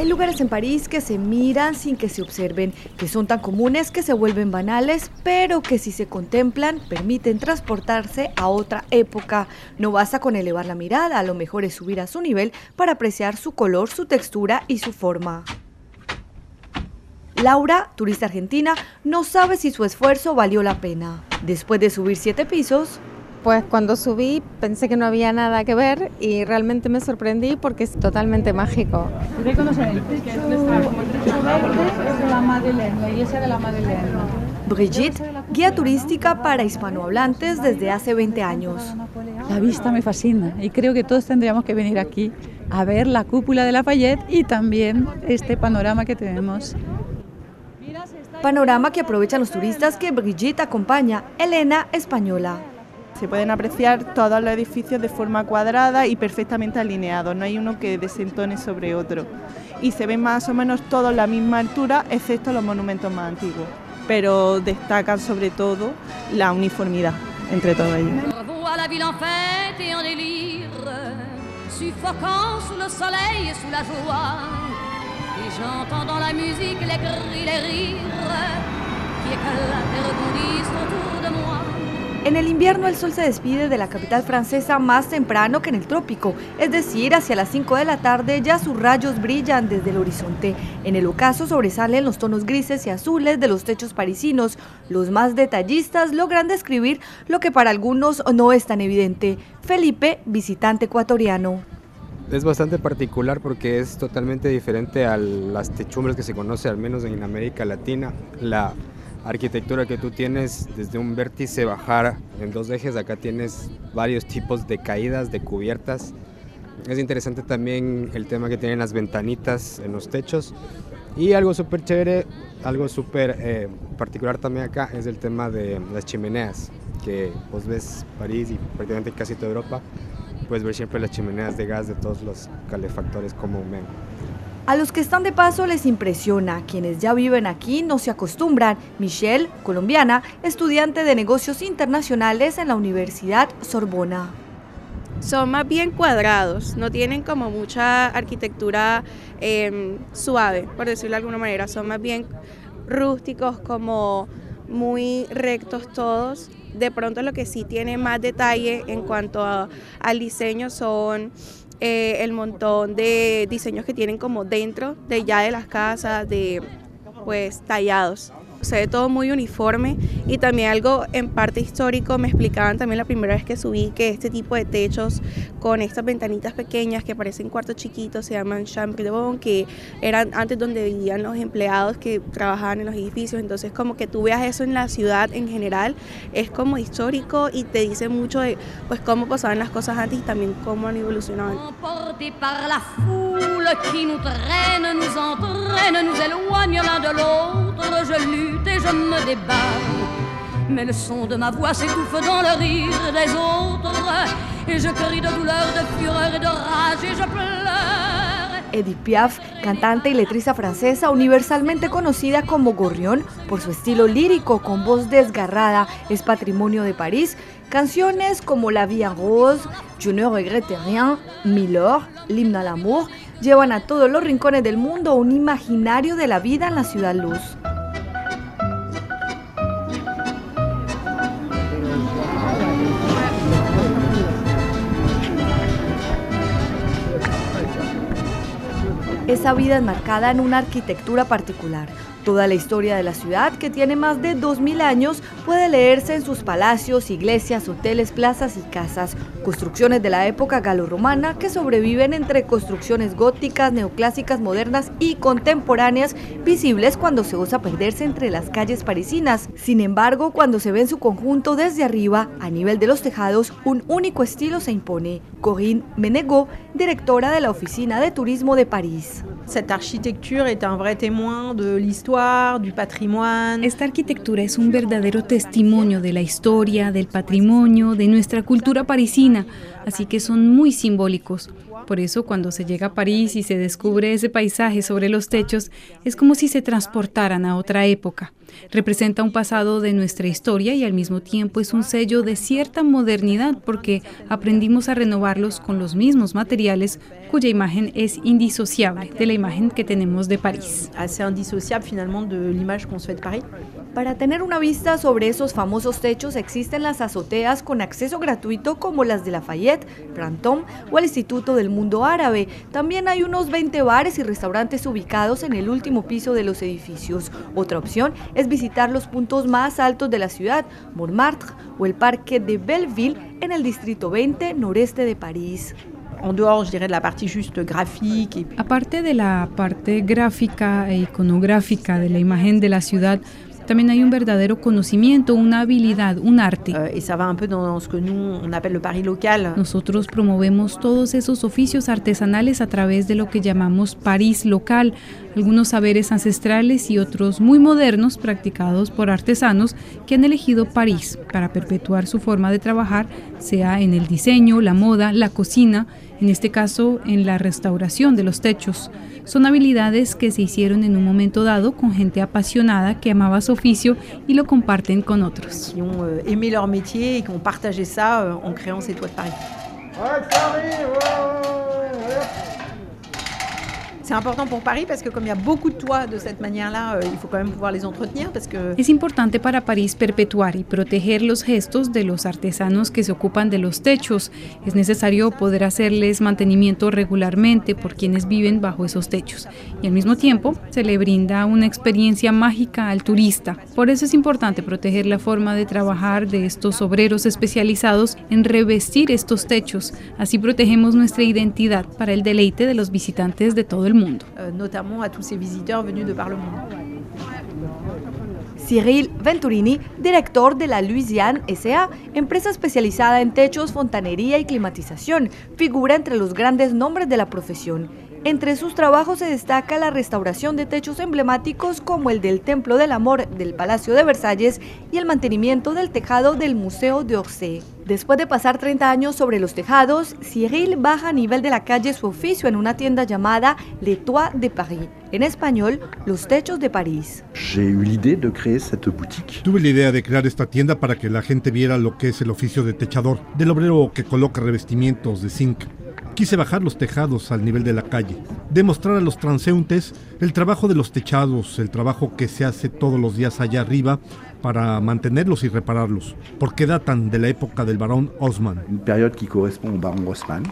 Hay lugares en París que se miran sin que se observen, que son tan comunes que se vuelven banales, pero que si se contemplan permiten transportarse a otra época. No basta con elevar la mirada, a lo mejor es subir a su nivel para apreciar su color, su textura y su forma. Laura, turista argentina, no sabe si su esfuerzo valió la pena. Después de subir siete pisos, pues cuando subí pensé que no había nada que ver y realmente me sorprendí porque es totalmente mágico. Brigitte, guía turística para hispanohablantes desde hace 20 años. La vista me fascina y creo que todos tendríamos que venir aquí a ver la cúpula de Lafayette y también este panorama que tenemos. Panorama que aprovechan los turistas que Brigitte acompaña, Elena, española. Se pueden apreciar todos los edificios de forma cuadrada y perfectamente alineados, no hay uno que desentone sobre otro. Y se ven más o menos todos la misma altura, excepto los monumentos más antiguos. Pero destacan sobre todo la uniformidad entre todos ellos. En el invierno el sol se despide de la capital francesa más temprano que en el trópico, es decir, hacia las 5 de la tarde ya sus rayos brillan desde el horizonte. En el ocaso sobresalen los tonos grises y azules de los techos parisinos. Los más detallistas logran describir lo que para algunos no es tan evidente. Felipe, visitante ecuatoriano. Es bastante particular porque es totalmente diferente a las techumbres que se conoce al menos en América Latina. La arquitectura que tú tienes desde un vértice bajar en dos ejes, acá tienes varios tipos de caídas, de cubiertas. Es interesante también el tema que tienen las ventanitas en los techos. Y algo súper chévere, algo súper eh, particular también acá es el tema de las chimeneas, que vos ves París y prácticamente casi toda Europa, puedes ver siempre las chimeneas de gas de todos los calefactores como ven. A los que están de paso les impresiona, quienes ya viven aquí no se acostumbran. Michelle, colombiana, estudiante de negocios internacionales en la Universidad Sorbona. Son más bien cuadrados, no tienen como mucha arquitectura em, suave, por decirlo de alguna manera, son más bien rústicos, como muy rectos todos. De pronto lo que sí tiene más detalle en cuanto al diseño son eh, el montón de diseños que tienen como dentro de ya de las casas, de pues tallados se ve todo muy uniforme y también algo en parte histórico, me explicaban también la primera vez que subí que este tipo de techos con estas ventanitas pequeñas que parecen cuartos chiquitos se llaman bon, que eran antes donde vivían los empleados que trabajaban en los edificios, entonces como que tú veas eso en la ciudad en general es como histórico y te dice mucho de pues cómo pasaban las cosas antes y también cómo han evolucionado. Et je me débat. Mais le son de ma voix s'étouffe dans le rire des autres. Et je crie de douleur, de fureur et de rage et je pleure. Edith Piaf, cantante y letrista francesa universalmente conocida como Gorrión por su estilo lírico con voz desgarrada, es patrimonio de París. Canciones como La en Rose, Je ne regrette rien, Milord, L'hymne à l'amour llevan a todos los rincones del mundo un imaginario de la vida en la ciudad luz. Esa vida enmarcada en una arquitectura particular, Toda la historia de la ciudad, que tiene más de 2.000 años, puede leerse en sus palacios, iglesias, hoteles, plazas y casas, construcciones de la época galorromana que sobreviven entre construcciones góticas, neoclásicas, modernas y contemporáneas, visibles cuando se osa perderse entre las calles parisinas. Sin embargo, cuando se ve en su conjunto desde arriba, a nivel de los tejados, un único estilo se impone. Corinne Menegó, directora de la Oficina de Turismo de París. Cette architecture est un vrai témoin de l'histoire. Esta arquitectura es un verdadero testimonio de la historia, del patrimonio, de nuestra cultura parisina, así que son muy simbólicos. Por eso cuando se llega a París y se descubre ese paisaje sobre los techos, es como si se transportaran a otra época. Representa un pasado de nuestra historia y al mismo tiempo es un sello de cierta modernidad porque aprendimos a renovarlos con los mismos materiales cuya imagen es indisociable de la imagen que tenemos de París. Assez indissociable finalement de l'image qu'on de Paris. Para tener una vista sobre esos famosos techos existen las azoteas con acceso gratuito como las de Lafayette, Brantôme o el Instituto del Mundo Árabe. También hay unos 20 bares y restaurantes ubicados en el último piso de los edificios. Otra opción es visitar los puntos más altos de la ciudad, Montmartre o el Parque de Belleville en el Distrito 20 noreste de París. Aparte de la parte gráfica e iconográfica de la imagen de la ciudad, también hay un verdadero conocimiento, una habilidad, un arte. Local. Nosotros promovemos todos esos oficios artesanales a través de lo que llamamos París local, algunos saberes ancestrales y otros muy modernos practicados por artesanos que han elegido París para perpetuar su forma de trabajar, sea en el diseño, la moda, la cocina, en este caso en la restauración de los techos. Son habilidades que se hicieron en un momento dado con gente apasionada que amaba su oficio y lo comparten con otros. Qui ont aimé leur métier et qui ont partagé ça en créant ces toits de Paris. C'est important pour Paris parce que comme il y a beaucoup de toits de cette manière-là, euh, il faut quand même pouvoir les entretenir parce que Es importante para París perpetuar y proteger los gestos de los artesanos que se ocupan de los techos. Es necesario poder hacerles mantenimiento regularmente por quienes viven bajo esos techos. Y al mismo tiempo se le brinda una experiencia mágica al turista. Por eso es importante proteger la forma de trabajar de estos obreros especializados en revestir estos techos. Así protegemos nuestra identidad para el deleite de los visitantes de todo el mundo. Euh, notamment à tous ces visiteurs de. Cyril Venturini, director de la Louisiane SA, empresa especializada en techos, fontanería y climatización, figura entre los grandes nombres de la profesión. Entre sus trabajos se destaca la restauración de techos emblemáticos como el del Templo del Amor del Palacio de Versalles y el mantenimiento del tejado del Museo de Orsay. Después de pasar 30 años sobre los tejados, Cyril baja a nivel de la calle su oficio en una tienda llamada Les Toits de Paris, en español, Los Techos de París. Tuve la idea de crear esta tienda para que la gente viera lo que es el oficio de techador, del obrero que coloca revestimientos de zinc. Quise bajar los tejados al nivel de la calle, demostrar a los transeúntes el trabajo de los techados, el trabajo que se hace todos los días allá arriba para mantenerlos y repararlos, porque datan de la época del barón Osman. Une période qui correspond au baron Haussmann.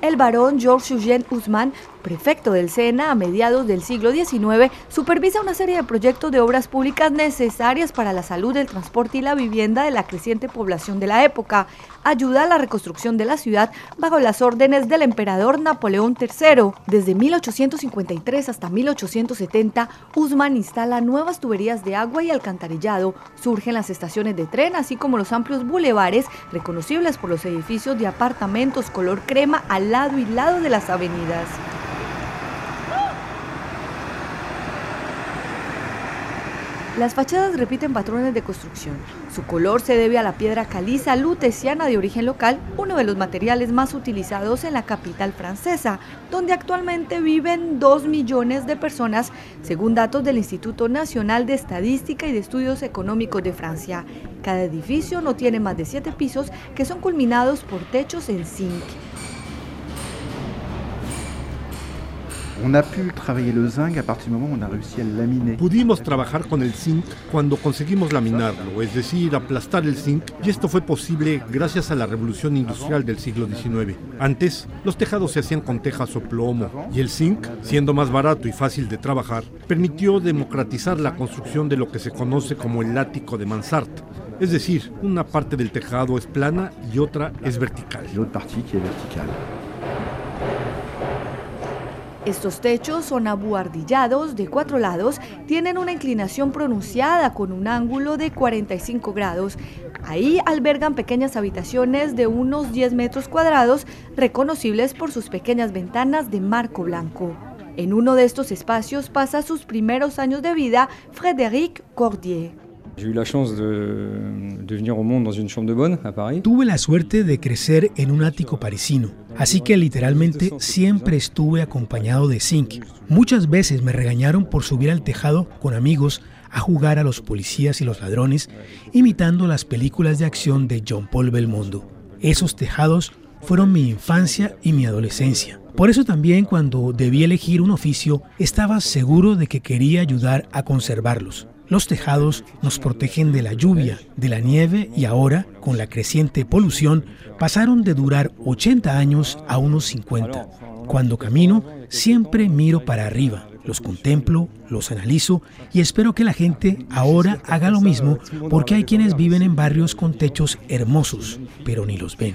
El barón George Eugène Usman, prefecto del SENA a mediados del siglo XIX, supervisa una serie de proyectos de obras públicas necesarias para la salud, el transporte y la vivienda de la creciente población de la época. Ayuda a la reconstrucción de la ciudad bajo las órdenes del emperador Napoleón III. Desde 1853 hasta 1870, Usman instala nuevas tuberías de agua y alcantarillado. Surgen las estaciones de tren, así como los amplios bulevares reconocibles por los edificios de apartamentos color crema al lado y lado de las avenidas. Las fachadas repiten patrones de construcción. Su color se debe a la piedra caliza luteciana de origen local, uno de los materiales más utilizados en la capital francesa, donde actualmente viven 2 millones de personas, según datos del Instituto Nacional de Estadística y de Estudios Económicos de Francia. Cada edificio no tiene más de 7 pisos que son culminados por techos en zinc. On a pu travailler le zinc à partir du moment où on a réussi le laminer. Pudimos trabajar con el zinc cuando conseguimos laminarlo, es decir, aplastar el zinc, y esto fue posible gracias a la revolución industrial del siglo XIX. Antes, los tejados se hacían con tejas o plomo, y el zinc, siendo más barato y fácil de trabajar, permitió democratizar la construcción de lo que se conoce como el ático de mansart. Es decir, una parte del tejado es plana y otra es vertical. L'autre partie qui est verticale. Estos techos son abuhardillados de cuatro lados, tienen una inclinación pronunciada con un ángulo de 45 grados. Ahí albergan pequeñas habitaciones de unos 10 metros cuadrados, reconocibles por sus pequeñas ventanas de marco blanco. En uno de estos espacios pasa sus primeros años de vida Frédéric Cordier. Tuve la suerte de crecer en un ático parisino, así que literalmente siempre estuve acompañado de zinc. Muchas veces me regañaron por subir al tejado con amigos a jugar a los policías y los ladrones, imitando las películas de acción de John Paul Belmondo. Esos tejados fueron mi infancia y mi adolescencia. Por eso también cuando debí elegir un oficio, estaba seguro de que quería ayudar a conservarlos. Los tejados nos protegen de la lluvia, de la nieve y ahora, con la creciente polución, pasaron de durar 80 años a unos 50. Cuando camino, siempre miro para arriba, los contemplo, los analizo y espero que la gente ahora haga lo mismo porque hay quienes viven en barrios con techos hermosos, pero ni los ven.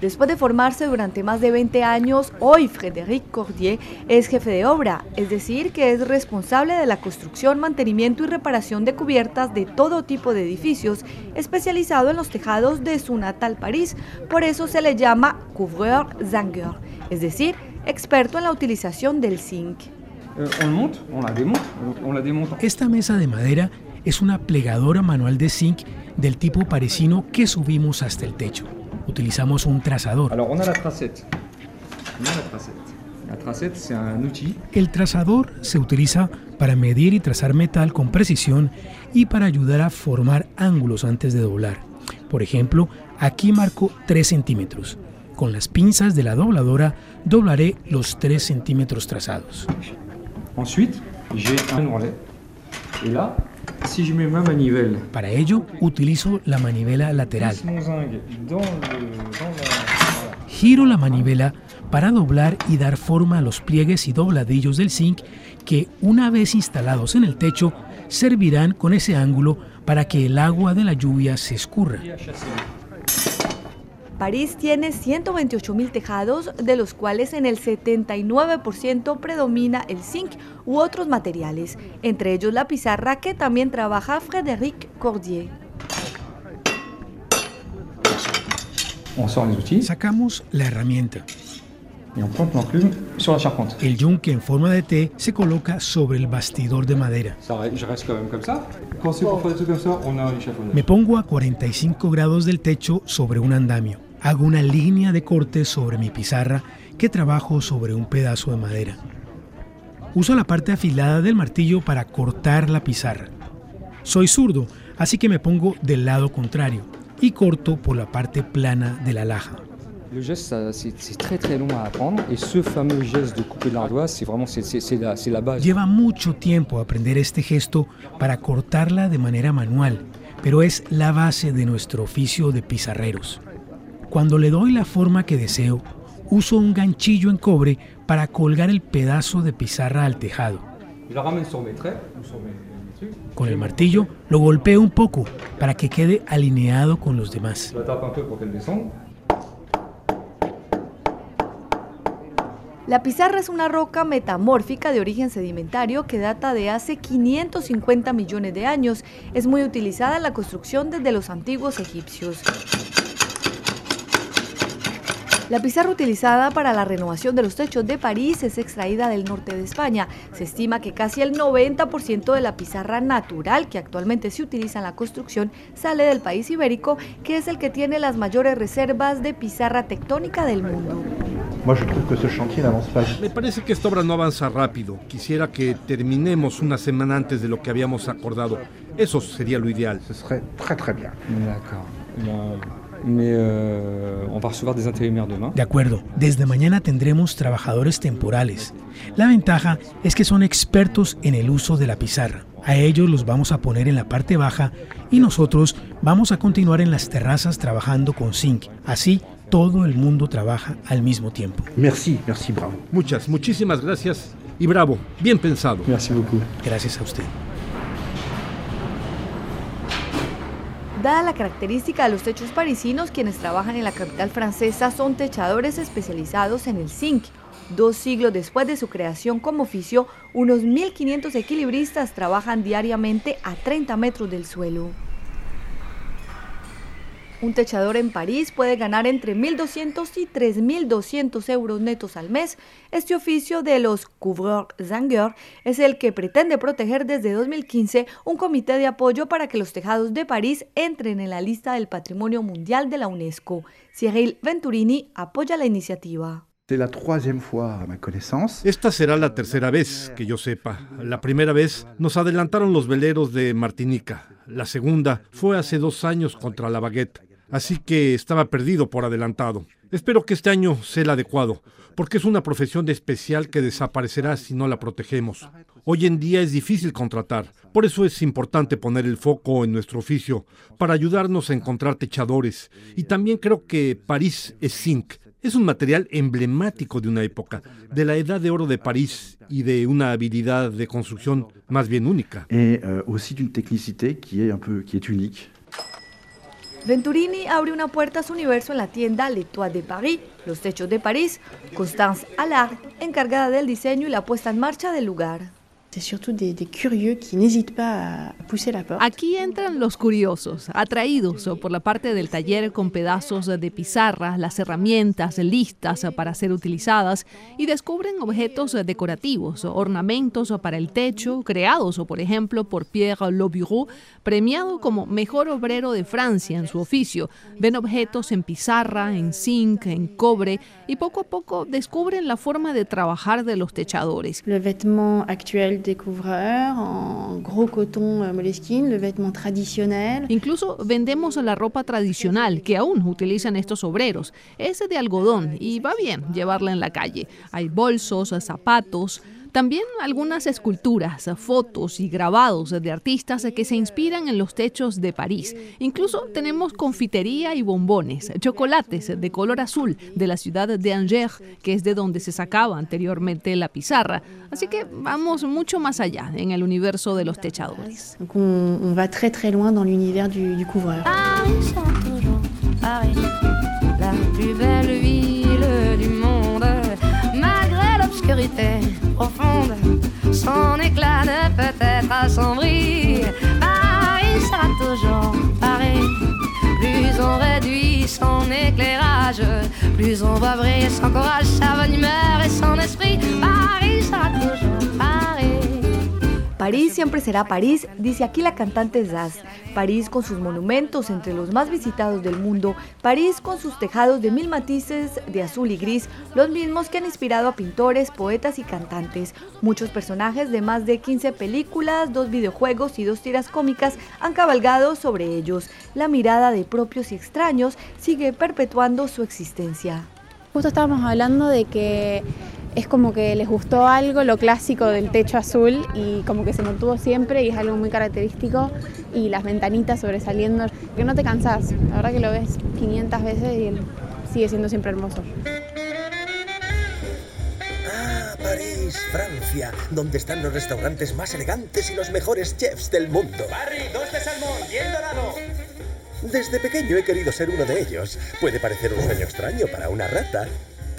Después de formarse durante más de 20 años, hoy Frédéric Cordier es jefe de obra, es decir, que es responsable de la construcción, mantenimiento y reparación de cubiertas de todo tipo de edificios, especializado en los tejados de su natal París. Por eso se le llama couvreur zingueur, es decir, experto en la utilización del zinc. Esta mesa de madera es una plegadora manual de zinc del tipo parisino que subimos hasta el techo utilizamos un trazador. El trazador se utiliza para medir y trazar metal con precisión y para ayudar a formar ángulos antes de doblar. Por ejemplo, aquí marco 3 centímetros. Con las pinzas de la dobladora doblaré los 3 centímetros trazados. Ensuite, j'ai un Et là, para ello utilizo la manivela lateral. Giro la manivela para doblar y dar forma a los pliegues y dobladillos del zinc que una vez instalados en el techo servirán con ese ángulo para que el agua de la lluvia se escurra. París tiene 128 mil tejados, de los cuales en el 79% predomina el zinc u otros materiales, entre ellos la pizarra que también trabaja Frédéric Cordier. Sacamos la herramienta. El yunque en forma de T se coloca sobre el bastidor de madera. Me pongo a 45 grados del techo sobre un andamio. Hago una línea de corte sobre mi pizarra que trabajo sobre un pedazo de madera. Uso la parte afilada del martillo para cortar la pizarra. Soy zurdo, así que me pongo del lado contrario y corto por la parte plana de la laja. Lleva mucho tiempo aprender este gesto para cortarla de manera manual, pero es la base de nuestro oficio de pizarreros. Cuando le doy la forma que deseo, uso un ganchillo en cobre para colgar el pedazo de pizarra al tejado. Con el martillo lo golpeo un poco para que quede alineado con los demás. La pizarra es una roca metamórfica de origen sedimentario que data de hace 550 millones de años. Es muy utilizada en la construcción desde los antiguos egipcios. La pizarra utilizada para la renovación de los techos de París es extraída del norte de España. Se estima que casi el 90% de la pizarra natural que actualmente se utiliza en la construcción sale del país ibérico, que es el que tiene las mayores reservas de pizarra tectónica del mundo. Me parece que esta obra no avanza rápido. Quisiera que terminemos una semana antes de lo que habíamos acordado. Eso sería lo ideal. Euh, de acuerdo, desde mañana tendremos trabajadores temporales. La ventaja es que son expertos en el uso de la pizarra. A ellos los vamos a poner en la parte baja y nosotros vamos a continuar en las terrazas trabajando con zinc. Así todo el mundo trabaja al mismo tiempo. Merci, merci, bravo. Muchas, muchísimas gracias y bravo, bien pensado. Merci beaucoup. Gracias a usted. Dada la característica de los techos parisinos, quienes trabajan en la capital francesa son techadores especializados en el zinc. Dos siglos después de su creación como oficio, unos 1.500 equilibristas trabajan diariamente a 30 metros del suelo. Un techador en París puede ganar entre 1.200 y 3.200 euros netos al mes. Este oficio de los couvreurs zangeurs es el que pretende proteger desde 2015 un comité de apoyo para que los tejados de París entren en la lista del Patrimonio Mundial de la UNESCO. Cyril Venturini apoya la iniciativa. Esta será la tercera vez que yo sepa. La primera vez nos adelantaron los veleros de Martinica. La segunda fue hace dos años contra la baguette. Así que estaba perdido por adelantado. Espero que este año sea el adecuado, porque es una profesión especial que desaparecerá si no la protegemos. Hoy en día es difícil contratar, por eso es importante poner el foco en nuestro oficio, para ayudarnos a encontrar techadores. Y también creo que París es zinc, es un material emblemático de una época, de la edad de oro de París y de una habilidad de construcción más bien única. Et euh, aussi d'une technicité qui est un peu qui est unique. Venturini abre una puerta a su universo en la tienda Les Toits de Paris, los techos de París. Constance Allard, encargada del diseño y la puesta en marcha del lugar. Aquí entran los curiosos, atraídos por la parte del taller con pedazos de pizarra, las herramientas listas para ser utilizadas y descubren objetos decorativos, ornamentos para el techo, creados, por ejemplo, por Pierre Lobureau, premiado como mejor obrero de Francia en su oficio. Ven objetos en pizarra, en zinc, en cobre y poco a poco descubren la forma de trabajar de los techadores. Le vêtement actuel en gros coton euh, Moleskine, le vêtement traditionnel. Incluso vendemos la ropa tradicional que aún utilizan estos obreros. Es de algodón y va bien llevarla en la calle. Hay bolsos, zapatos. También algunas esculturas, fotos y grabados de artistas que se inspiran en los techos de París. Incluso tenemos confitería y bombones, chocolates de color azul de la ciudad de Angers, que es de donde se sacaba anteriormente la pizarra. Así que vamos mucho más allá en el universo de los techadores. On, on va très très loin dans l'univers du, du couvreur. Paris sera toujours Paris, la plus belle Profonde, son éclat ne peut être assombri. Paris sera toujours Paris. Plus on réduit son éclairage, plus on voit briller son courage, sa bonne humeur et son esprit. Paris sera toujours Paris. París siempre será París, dice aquí la cantante Zaz. París con sus monumentos entre los más visitados del mundo. París con sus tejados de mil matices de azul y gris, los mismos que han inspirado a pintores, poetas y cantantes. Muchos personajes de más de 15 películas, dos videojuegos y dos tiras cómicas han cabalgado sobre ellos. La mirada de propios y extraños sigue perpetuando su existencia. Justo estábamos hablando de que es como que les gustó algo, lo clásico del techo azul y como que se mantuvo siempre y es algo muy característico y las ventanitas sobresaliendo, que no te cansás, la verdad que lo ves 500 veces y sigue siendo siempre hermoso. Ah, París, Francia, donde están los restaurantes más elegantes y los mejores chefs del mundo. Barry, dos de salmón, bien dorado. Desde pequeño he querido ser uno de ellos. Puede parecer un sueño extraño para una rata,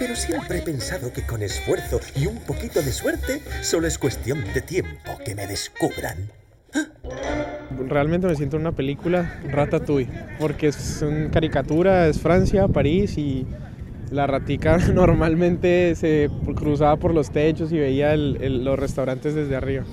pero siempre he pensado que con esfuerzo y un poquito de suerte, solo es cuestión de tiempo que me descubran. Realmente me siento en una película Ratatouille, porque es una caricatura, es Francia, París y la ratica normalmente se cruzaba por los techos y veía el- el- los restaurantes desde arriba.